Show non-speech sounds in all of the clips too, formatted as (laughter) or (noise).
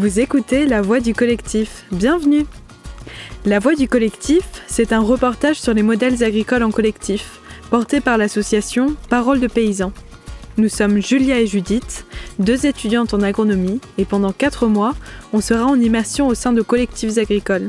Vous écoutez La Voix du collectif. Bienvenue La Voix du collectif, c'est un reportage sur les modèles agricoles en collectif, porté par l'association Parole de paysans. Nous sommes Julia et Judith, deux étudiantes en agronomie, et pendant quatre mois, on sera en immersion au sein de collectifs agricoles.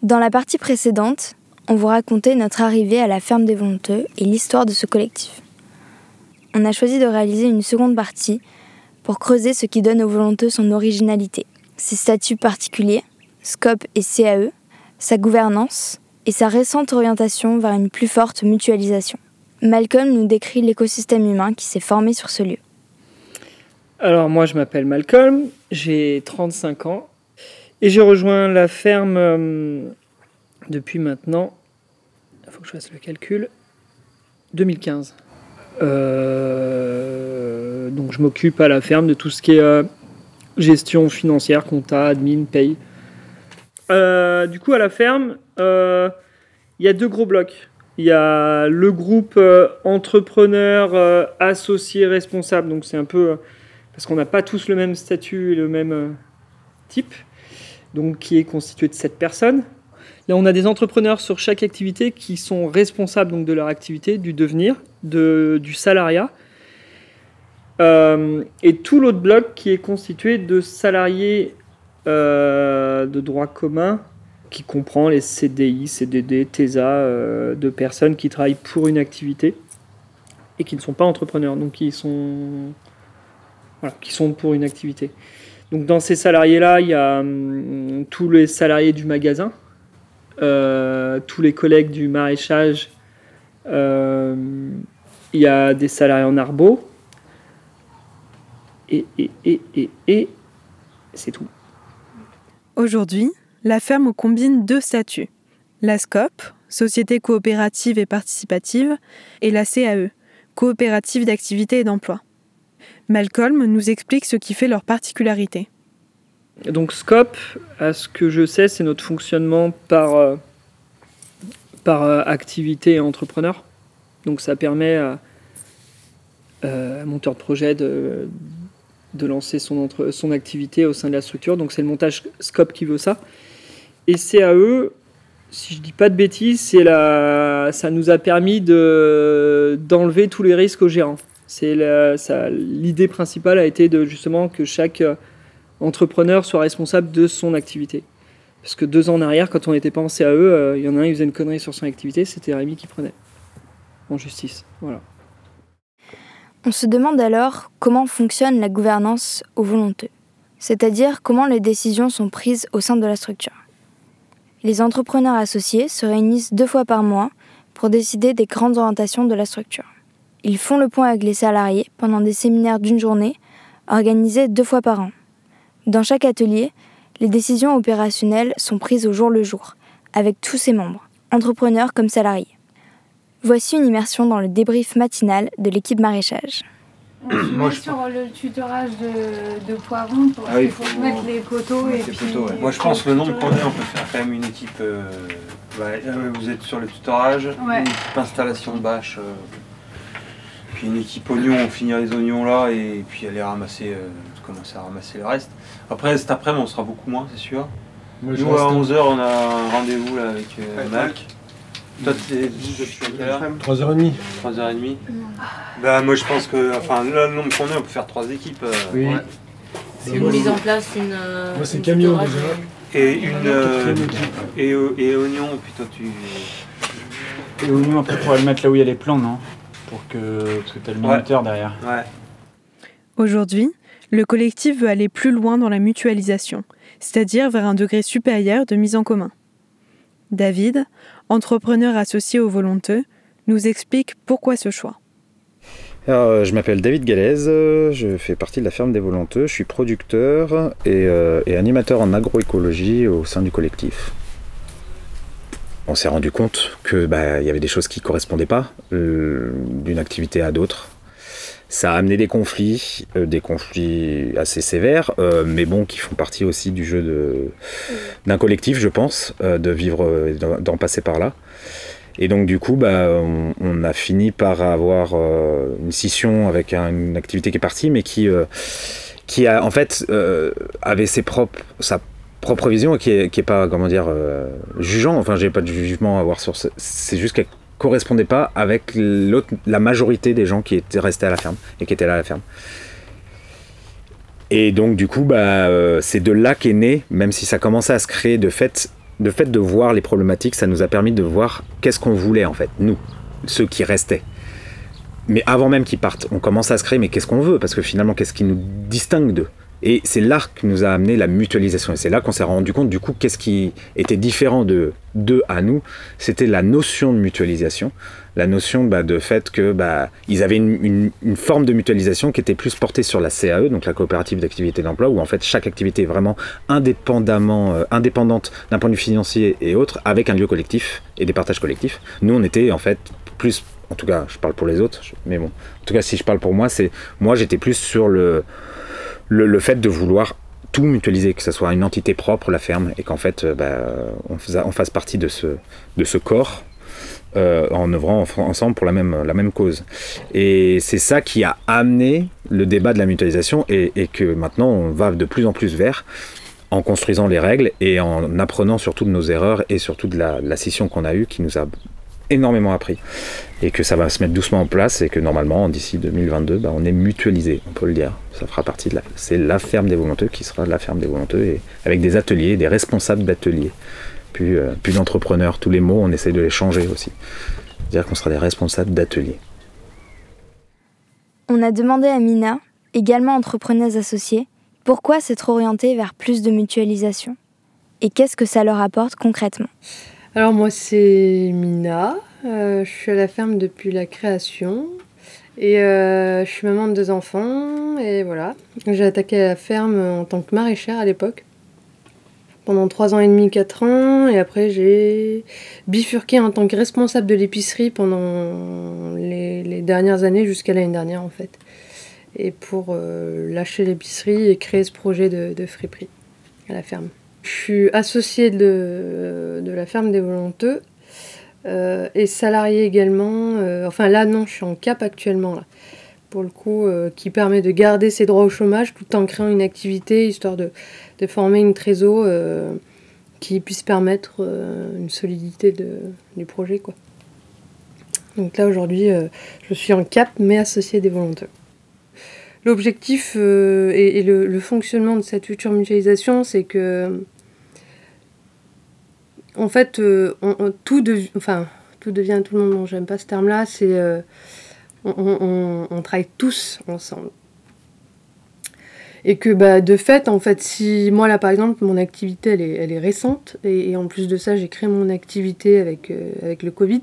Dans la partie précédente, on vous racontait notre arrivée à la ferme des Volonteux et l'histoire de ce collectif. On a choisi de réaliser une seconde partie pour creuser ce qui donne aux Volonteux son originalité, ses statuts particuliers, SCOP et CAE, sa gouvernance et sa récente orientation vers une plus forte mutualisation. Malcolm nous décrit l'écosystème humain qui s'est formé sur ce lieu. Alors moi je m'appelle Malcolm, j'ai 35 ans et j'ai rejoint la ferme euh, depuis maintenant il faut que je fasse le calcul, 2015. Euh, donc je m'occupe à la ferme de tout ce qui est euh, gestion financière, compta, admin, paye. Euh, du coup, à la ferme, il y a deux gros blocs. Il y a le groupe entrepreneur, associé, responsable. Donc c'est un peu parce qu'on n'a pas tous le même statut et le même type. Donc qui est constitué de sept personnes. Là, on a des entrepreneurs sur chaque activité qui sont responsables donc, de leur activité, du devenir, de, du salariat. Euh, et tout l'autre bloc qui est constitué de salariés euh, de droit commun, qui comprend les CDI, CDD, TESA, euh, de personnes qui travaillent pour une activité et qui ne sont pas entrepreneurs, donc qui sont, voilà, qui sont pour une activité. Donc dans ces salariés-là, il y a hum, tous les salariés du magasin, tous les collègues du maraîchage. Euh, il y a des salariés en arbo. Et, et, et, et, et c'est tout. Aujourd'hui, la ferme combine deux statuts. La SCOP, Société coopérative et participative, et la CAE, Coopérative d'activité et d'emploi. Malcolm nous explique ce qui fait leur particularité. Donc Scope, à ce que je sais, c'est notre fonctionnement par, euh, par euh, activité et entrepreneur. Donc ça permet à, euh, un monteur de projet de, de lancer son, entre, son activité au sein de la structure. Donc c'est le montage Scope qui veut ça. Et CAE, si je dis pas de bêtises, la, ça nous a permis de, d'enlever tous les risques aux gérants. L'idée principale a été de justement que chaque entrepreneur soit responsable de son activité. Parce que deux ans en arrière, quand on n'était pas en CAE, euh, il y en a un qui faisait une connerie sur son activité, c'était Rémi qui prenait en justice. Voilà. On se demande alors comment fonctionne la gouvernance au volonteux, c'est-à-dire comment les décisions sont prises au sein de la structure. Les entrepreneurs associés se réunissent deux fois par mois pour décider des grandes orientations de la structure. Ils font le point avec les salariés pendant des séminaires d'une journée organisés deux fois par an. Dans chaque atelier, les décisions opérationnelles sont prises au jour le jour, avec tous ses membres, entrepreneurs comme salariés. Voici une immersion dans le débrief matinal de l'équipe maraîchage. On se met sur le tutorage de, de poivrons pour ah mettre les poteaux et puis... Moi je pense que le nombre qu'on est, on peut faire quand même une équipe... Euh, euh, vous êtes sur le tutorage, une équipe installation de bâche, euh, puis une équipe oignons, on finit les oignons là et puis aller ramasser commencer à ramasser le reste. Après, cet après-midi, on sera beaucoup moins, c'est sûr. Nous, à 11h, on a un rendez-vous là, avec euh, Mac. Toi, tu es 3h30. 3h30. Bah, moi, je pense que, enfin, là, le nombre qu'on est, on peut faire trois équipes. Euh, oui. C'est une mise en place, une. Euh, moi, c'est camion déjà. Et une. et, et oignon, puis toi, tu. Et oignon, après, il faudrait le mettre là où il y a les plans, non? Pour que. Parce que tu as le minuteur derrière. Ouais. Aujourd'hui, le collectif veut aller plus loin dans la mutualisation, c'est-à-dire vers un degré supérieur de mise en commun. David, entrepreneur associé au Volonteux, nous explique pourquoi ce choix. Euh, je m'appelle David Galaise, je fais partie de la ferme des Volonteux, je suis producteur et, euh, animateur en agroécologie au sein du collectif. On s'est rendu compte qu'il bah, y avait des choses qui correspondaient pas euh, d'une activité à d'autres. Ça a amené des conflits, euh, des conflits assez sévères, euh, mais bon, qui font partie aussi du jeu d'un collectif, je pense, de vivre, d'en passer par là. Et donc du coup, bah, on, a fini par avoir une scission avec une activité qui est partie, mais qui, qui a en fait avait ses propres, propre vision qui est, pas, comment dire, jugeant. Enfin, j'ai pas de jugement à avoir sur ça. C'est juste qu'elle correspondait pas avec la majorité des gens qui étaient restés à la ferme et qui étaient là à la ferme. Et donc du coup, bah, euh, c'est de là qu'est né, même si ça commençait à se créer de fait, de fait de voir les problématiques, ça nous a permis de voir qu'est-ce qu'on voulait en fait, nous, ceux qui restaient. Mais avant même qu'ils partent, on commence à se créer, mais qu'est-ce qu'on veut? Parce que finalement, qu'est-ce qui nous distingue d'eux? Et c'est là que nous a amené la mutualisation. Et c'est là qu'on s'est rendu compte, du coup, qu'est-ce qui était différent de d'eux à nous. C'était la notion de mutualisation. La notion bah, de fait que bah, ils avaient une, forme de mutualisation qui était plus portée sur la CAE, donc la coopérative d'activité d'emploi, où en fait chaque activité est vraiment indépendamment, euh, indépendante d'un point de vue financier et autres, avec un lieu collectif et des partages collectifs. Nous, on était en fait plus en tout cas, je parle pour les autres, mais bon, en tout cas, si je parle pour moi, c'est moi j'étais plus sur le, le, fait de vouloir tout mutualiser, que ce soit une entité propre, la ferme, et qu'en fait, euh, bah, on, fasse partie de ce, corps euh, en œuvrant ensemble pour la même, la même cause. Et c'est ça qui a amené le débat de la mutualisation et, que maintenant on va de plus en plus vers en construisant les règles et en apprenant surtout de nos erreurs et surtout de la, de la scission qu'on a eue qui nous a énormément appris et que ça va se mettre doucement en place et que normalement d'ici 2022 bah, on est mutualisé on peut le dire. Ça fera partie de la c'est la ferme des volonteux qui sera la ferme des volonteux et avec des ateliers des responsables d'ateliers. Euh, puis d'entrepreneurs tous les mots on essaie de les changer aussi. Dire qu'on sera des responsables d'ateliers. On a demandé à Mina également entrepreneuse associée pourquoi s'être orientée vers plus de mutualisation et qu'est-ce que ça leur apporte concrètement? Alors moi c'est Mina, euh, je suis à la ferme depuis la création et euh, je suis maman de deux enfants et voilà. J'ai attaqué la ferme en tant que maraîchère à l'époque pendant trois ans et demi, quatre ans et après j'ai bifurqué en tant que responsable de l'épicerie pendant les, dernières années jusqu'à l'année dernière en fait. Et pour euh, lâcher l'épicerie et créer ce projet de, de friperie à la ferme. Je suis associée de, la ferme des Volonteux euh, et salariée également. Euh, enfin là non, je suis en cap actuellement. Pour le coup, euh, qui permet de garder ses droits au chômage tout en créant une activité histoire de, former une trésor qui puisse permettre une solidité du projet. Donc là aujourd'hui, je suis en cap mais associée des Volonteux. L'objectif et, le, fonctionnement de cette future mutualisation, c'est que en fait, euh, tout, tout devient tout le monde. J'aime pas ce terme-là. C'est euh, on, travaille tous ensemble. Et que bah, de fait, en fait, si moi là par exemple, mon activité elle est, récente, et, en plus de ça, j'ai créé mon activité euh, avec le Covid,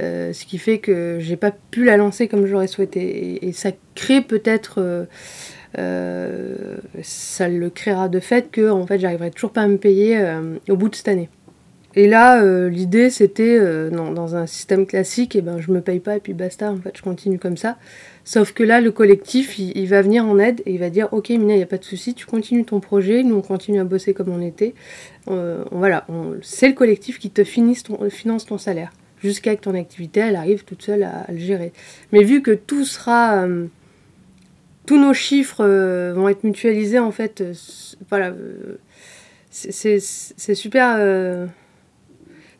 ce qui fait que j'ai pas pu la lancer comme j'aurais souhaité. Et, ça crée peut-être. ça le créera de fait que en fait j'arriverai toujours pas à me payer au bout de cette année. Et là, euh, l'idée, c'était, euh, dans un système classique, et eh ben, je me paye pas et puis basta, en fait, je continue comme ça. Sauf que là, le collectif, il, va venir en aide et il va dire, ok, Mina, il n'y a pas de souci, tu continues ton projet, nous, on continue à bosser comme on était. Euh, voilà, c'est le collectif qui te finisse ton, finance ton salaire, jusqu'à que ton activité, elle arrive toute seule à, le gérer. Mais vu que tout sera... tous nos chiffres vont être mutualisés, en fait, voilà, c'est super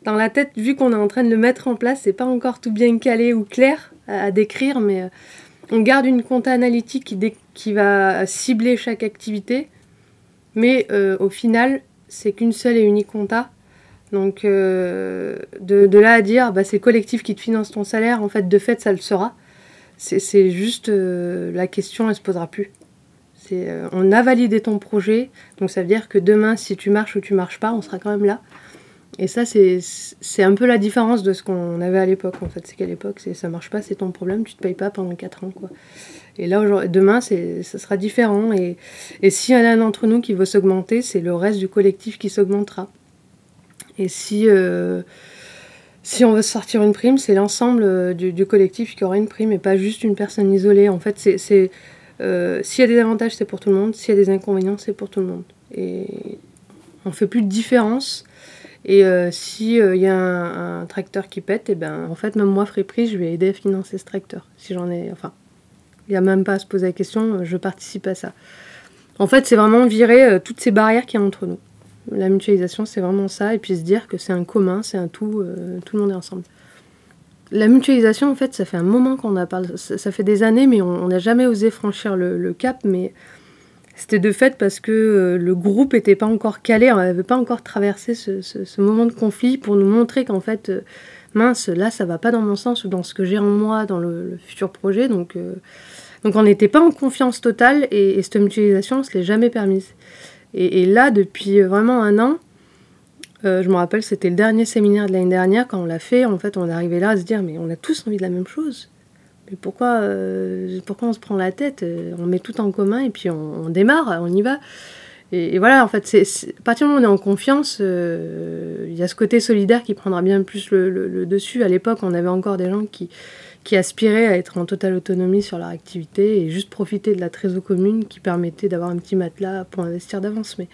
dans la tête, vu qu'on est en train de le mettre en place, c'est pas encore tout bien calé ou clair à, décrire, mais euh, on garde une compta analytique qui, va cibler chaque activité, mais euh, au final, c'est qu'une seule et unique compta. Donc euh, de, là à dire, bah, c'est collectif qui te finance ton salaire, en fait, de fait, ça le sera. C'est juste la question, elle se posera plus. on a validé ton projet, donc ça veut dire que demain, si tu marches ou tu marches pas, on sera quand même là. Et ça, c'est un peu la différence de ce qu'on avait à l'époque, en fait. C'est qu'à l'époque, ça marche pas, c'est ton problème, tu te payes pas pendant 4 ans, quoi. Et là, demain, ça sera différent. Et, et s'il y en a un d'entre nous qui veut s'augmenter, c'est le reste du collectif qui s'augmentera. Et si, euh, si on veut sortir une prime, c'est l'ensemble euh, du, collectif qui aura une prime et pas juste une personne isolée. En fait, c'est euh, s'il y a des avantages, c'est pour tout le monde. S'il y a des inconvénients, c'est pour tout le monde. Et on fait plus de différence Et euh, s'il il y a un, tracteur qui pète, et ben, en fait, même moi, Friperie, je vais aider à financer ce tracteur. Si j'en ai. Enfin, il n'y a même pas à se poser la question, je participe à ça. En fait, c'est vraiment virer toutes ces barrières qu'il y a entre nous. La mutualisation, c'est vraiment ça. Et puis se dire que c'est un commun, c'est un tout, tout le monde est ensemble. La mutualisation, en fait, ça fait un moment qu'on a parlé, ça, fait des années, mais on n'a jamais osé franchir le, cap. Mais c'était de fait parce que euh, le groupe n'était pas encore calé, on n'avait pas encore traversé ce, moment de conflit pour nous montrer qu'en fait, euh, mince, là, ça va pas dans mon sens ou dans ce que j'ai en moi, dans le, futur projet. Donc, euh, donc on n'était pas en confiance totale et, cette mutualisation, on ne se l'est jamais permise. Et, là, depuis vraiment un an, euh, je me rappelle, c'était le dernier séminaire de l'année dernière. Quand on l'a fait, en fait, on est arrivé là à se dire, mais on a tous envie de la même chose. Mais pourquoi, euh, pourquoi on se prend la tête euh, On met tout en commun et puis on, démarre, on y va. Et, voilà, en fait, c'est, à partir du moment où on est en confiance, il y a ce côté solidaire qui prendra bien plus le, dessus. À l'époque, on avait encore des gens qui, qui aspiraient à être en totale autonomie sur leur activité et juste profiter de la trésor commune qui permettait d'avoir un petit matelas pour investir d'avance. Mais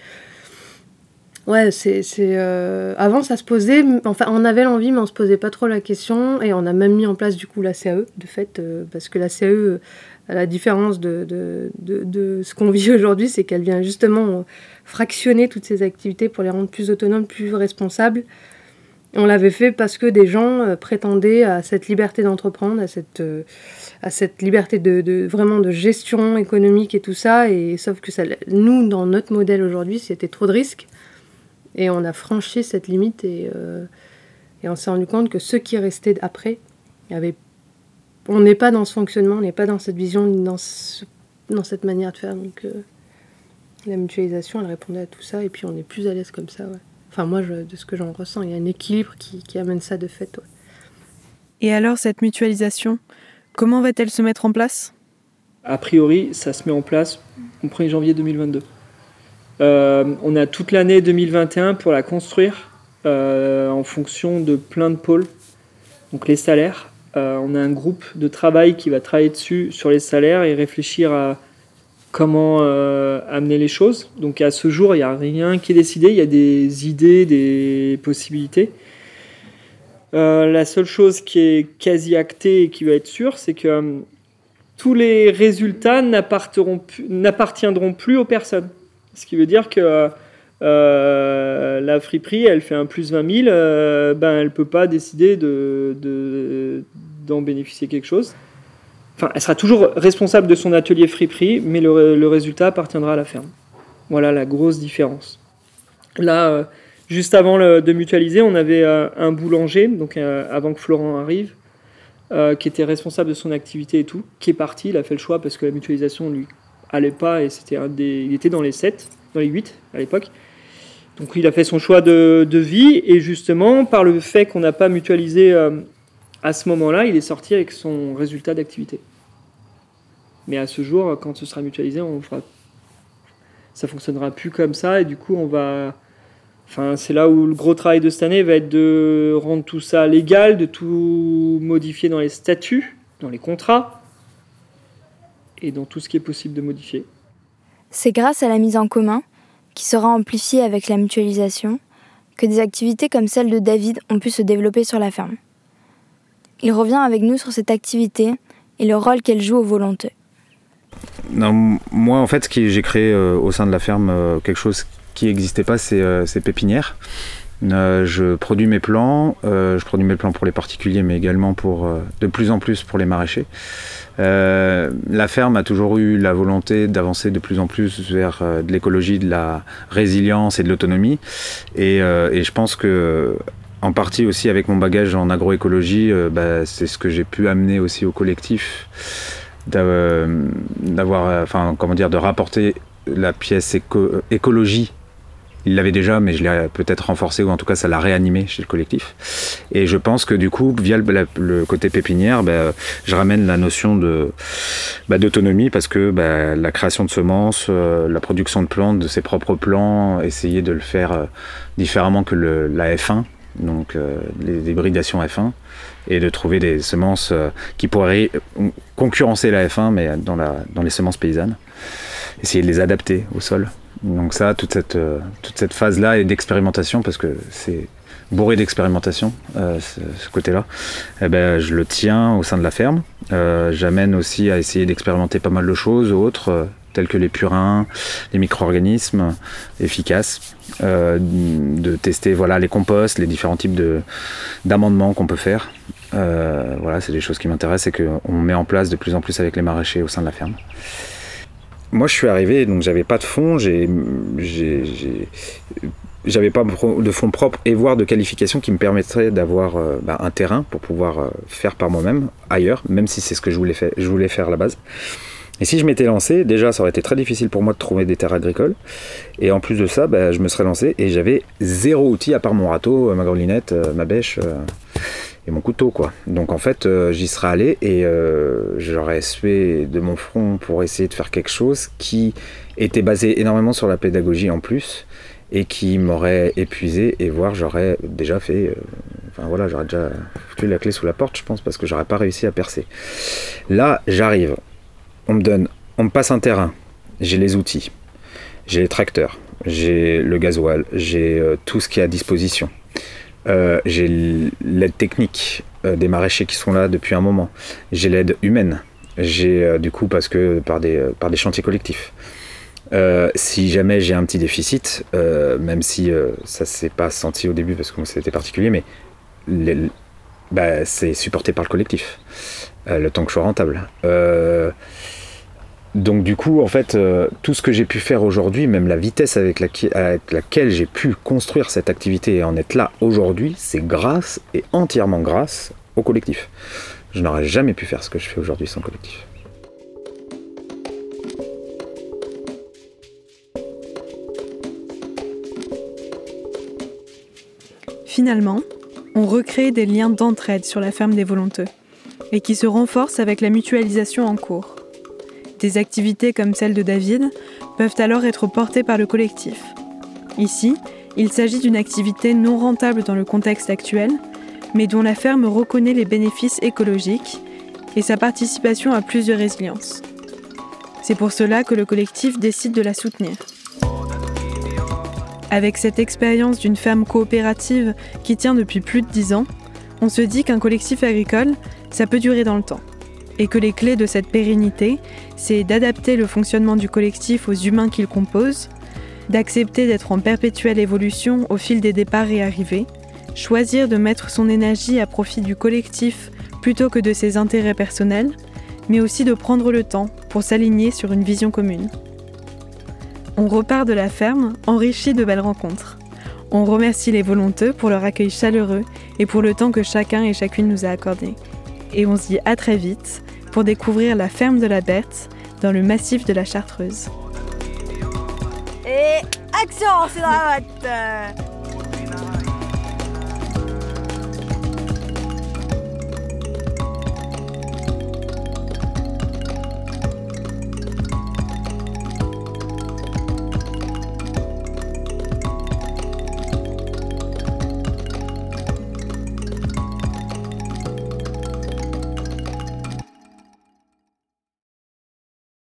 Ouais, c'est. Euh, avant, ça se posait. Enfin, on avait l'envie, mais on se posait pas trop la question. Et on a même mis en place, du coup, la CAE, de fait, euh, parce que la CAE, à la différence de, de, de, ce qu'on (laughs) vit aujourd'hui, c'est qu'elle vient justement fractionner toutes ces activités pour les rendre plus autonomes, plus responsables. On l'avait fait parce que des gens euh, prétendaient à cette liberté d'entreprendre, à cette, à cette liberté de, vraiment de gestion économique et tout ça. Et sauf que ça, nous, dans notre modèle aujourd'hui, c'était trop de risques. Et on a franchi cette limite et, euh, on s'est rendu compte que ceux qui restaient après, avait, on n'est pas dans ce fonctionnement, on n'est pas dans cette vision, dans, dans cette manière de faire. Donc euh, la mutualisation, elle répondait à tout ça et puis on est plus à l'aise comme ça. Enfin moi, je, de ce que j'en ressens, il y a un équilibre qui, qui amène ça de fait. Et alors cette mutualisation, comment va-t-elle se mettre en place? A priori, ça se met en place au 1er janvier 2022. Euh, on a toute l'année 2021 pour la construire euh, en fonction de plein de pôles. Donc les salaires, euh, on a un groupe de travail qui va travailler dessus sur les salaires et réfléchir à comment amener les choses. Donc à ce jour, il n'y a rien qui est décidé, il y a des idées, des possibilités. la seule chose qui est quasi actée et qui va être sûre, c'est que tous les résultats n'appartiendront plus aux personnes. Ce qui veut dire que euh, la friperie, elle fait un plus 20 000, euh, ben, elle ne peut pas décider d'en de, d'en bénéficier quelque chose. Elle sera toujours responsable de son atelier friperie, mais le, résultat appartiendra à la ferme. Voilà la grosse différence. Là, euh, juste avant de mutualiser, on avait un boulanger, donc avant que Florent arrive, qui était responsable de son activité et tout, qui est parti. Il a fait le choix parce que la mutualisation lui allait pas et c'était un des, il était dans les 7, dans les 8 à l'époque. Donc il a fait son choix de, vie et justement par le fait qu'on n'a pas mutualisé euh, à ce moment-là, il est sorti avec son résultat d'activité. Mais à ce jour, quand ce sera mutualisé, on fera, ça fonctionnera plus comme ça et du coup on va, enfin c'est là où le gros travail de cette année va être de rendre tout ça légal, de tout modifier dans les statuts, dans les contrats et dans tout ce qui est possible de modifier. C'est grâce à la mise en commun, qui sera amplifiée avec la mutualisation, que des activités comme celle de David ont pu se développer sur la ferme. Il revient avec nous sur cette activité et le rôle qu'elle joue aux volonteux. Non, moi, en fait, j'ai créé euh, au sein de la ferme euh, quelque chose qui n'existait pas, c'est euh, pépinières. je produis mes plants, je produis mes plants pour les particuliers, mais également pour de plus en plus pour les maraîchers. Euh, la ferme a toujours eu la volonté d'avancer de plus en plus vers euh, de l'écologie, de la résilience et de l'autonomie. Et, euh, je pense que en partie aussi avec mon bagage en agroécologie, bah, c'est ce que j'ai pu amener aussi au collectif, d'avoir, enfin comment dire, de rapporter la pièce écologie il l'avait déjà, mais je l'ai peut-être renforcé, ou en tout cas ça l'a réanimé chez le collectif. Et je pense que du coup, via le, côté pépinière, bah, je ramène la notion de bah, d'autonomie parce que la création de semences, euh, la production de plantes, de ses propres plants, essayer de le faire euh, différemment que la F1, donc euh, les hybridations F1, et de trouver des semences qui pourraient concurrencer la F1, mais dans, la, dans les semences paysannes. Essayer de les adapter au sol. Donc ça, toute cette, euh, toute cette phase-là est d'expérimentation parce que c'est bourré d'expérimentation, ce, côté-là, eh ben, je le tiens au sein de la ferme. J'amène aussi à essayer d'expérimenter pas mal de choses autres, tels que les purins, les micro-organismes efficaces, de tester voilà, les composts, les différents types d'amendements qu'on peut faire. voilà, c'est des choses qui m'intéressent et qu'on met en place de plus en plus avec les maraîchers au sein de la ferme moi, je suis arrivé, donc j'avais pas de fonds, j'avais pas de fonds propres et voire de qualification qui me permettraient d'avoir euh, bah, un terrain pour pouvoir euh, faire par moi-même ailleurs, même si c'est ce que je voulais, je voulais faire à la base. Et si je m'étais lancé, déjà, ça aurait été très difficile pour moi de trouver des terres agricoles. Et en plus de ça, bah, je me serais lancé et j'avais zéro outil à part mon râteau, ma grelinette, euh, ma bêche et mon couteau quoi. Donc en fait euh, j'y serais allé et euh, j'aurais sué de mon front pour essayer de faire quelque chose qui était basé énormément sur la pédagogie en plus et qui m'aurait épuisé et voire j'aurais déjà fait euh, enfin voilà j'aurais déjà foutu la clé sous la porte je pense parce que j'aurais pas réussi à percer. Là j'arrive, on me donne, on me passe un terrain, j'ai les outils, j'ai les tracteurs, j'ai le gasoil, j'ai tout ce qui est à disposition euh, j'ai l'aide technique euh, des maraîchers qui sont là depuis un moment. J'ai l'aide humaine. J'ai euh, du coup parce que par des, par des chantiers collectifs. si jamais j'ai un petit déficit, même si ça s'est pas senti au début parce que c'était particulier, mais bah, c'est supporté par le collectif. le temps que je sois rentable. Donc du coup, en fait, euh, tout ce que j'ai pu faire aujourd'hui, même la vitesse avec, laquelle j'ai pu construire cette activité et en être là aujourd'hui, c'est grâce et entièrement grâce au collectif. Je n'aurais jamais pu faire ce que je fais aujourd'hui sans collectif. Finalement, on recrée des liens d'entraide sur la ferme des volonteux et qui se renforcent avec la mutualisation en cours. Des activités comme celle de David peuvent alors être portées par le collectif. Ici, il s'agit d'une activité non rentable dans le contexte actuel, mais dont la ferme reconnaît les bénéfices écologiques et sa participation à plus de résilience. C'est pour cela que le collectif décide de la soutenir. Avec cette expérience d'une ferme coopérative qui tient depuis plus de 10 ans, on se dit qu'un collectif agricole, ça peut durer dans le temps et que les clés de cette pérennité, c'est d'adapter le fonctionnement du collectif aux humains qu'il compose, d'accepter d'être en perpétuelle évolution au fil des départs et arrivées, choisir de mettre son énergie à profit du collectif plutôt que de ses intérêts personnels, mais aussi de prendre le temps pour s'aligner sur une vision commune. On repart de la ferme enrichi de belles rencontres. On remercie les volonteux pour leur accueil chaleureux et pour le temps que chacun et chacune nous a accordé. Et on se dit à très vite pour découvrir la ferme de la Berthe dans le massif de la Chartreuse. Et action, c'est la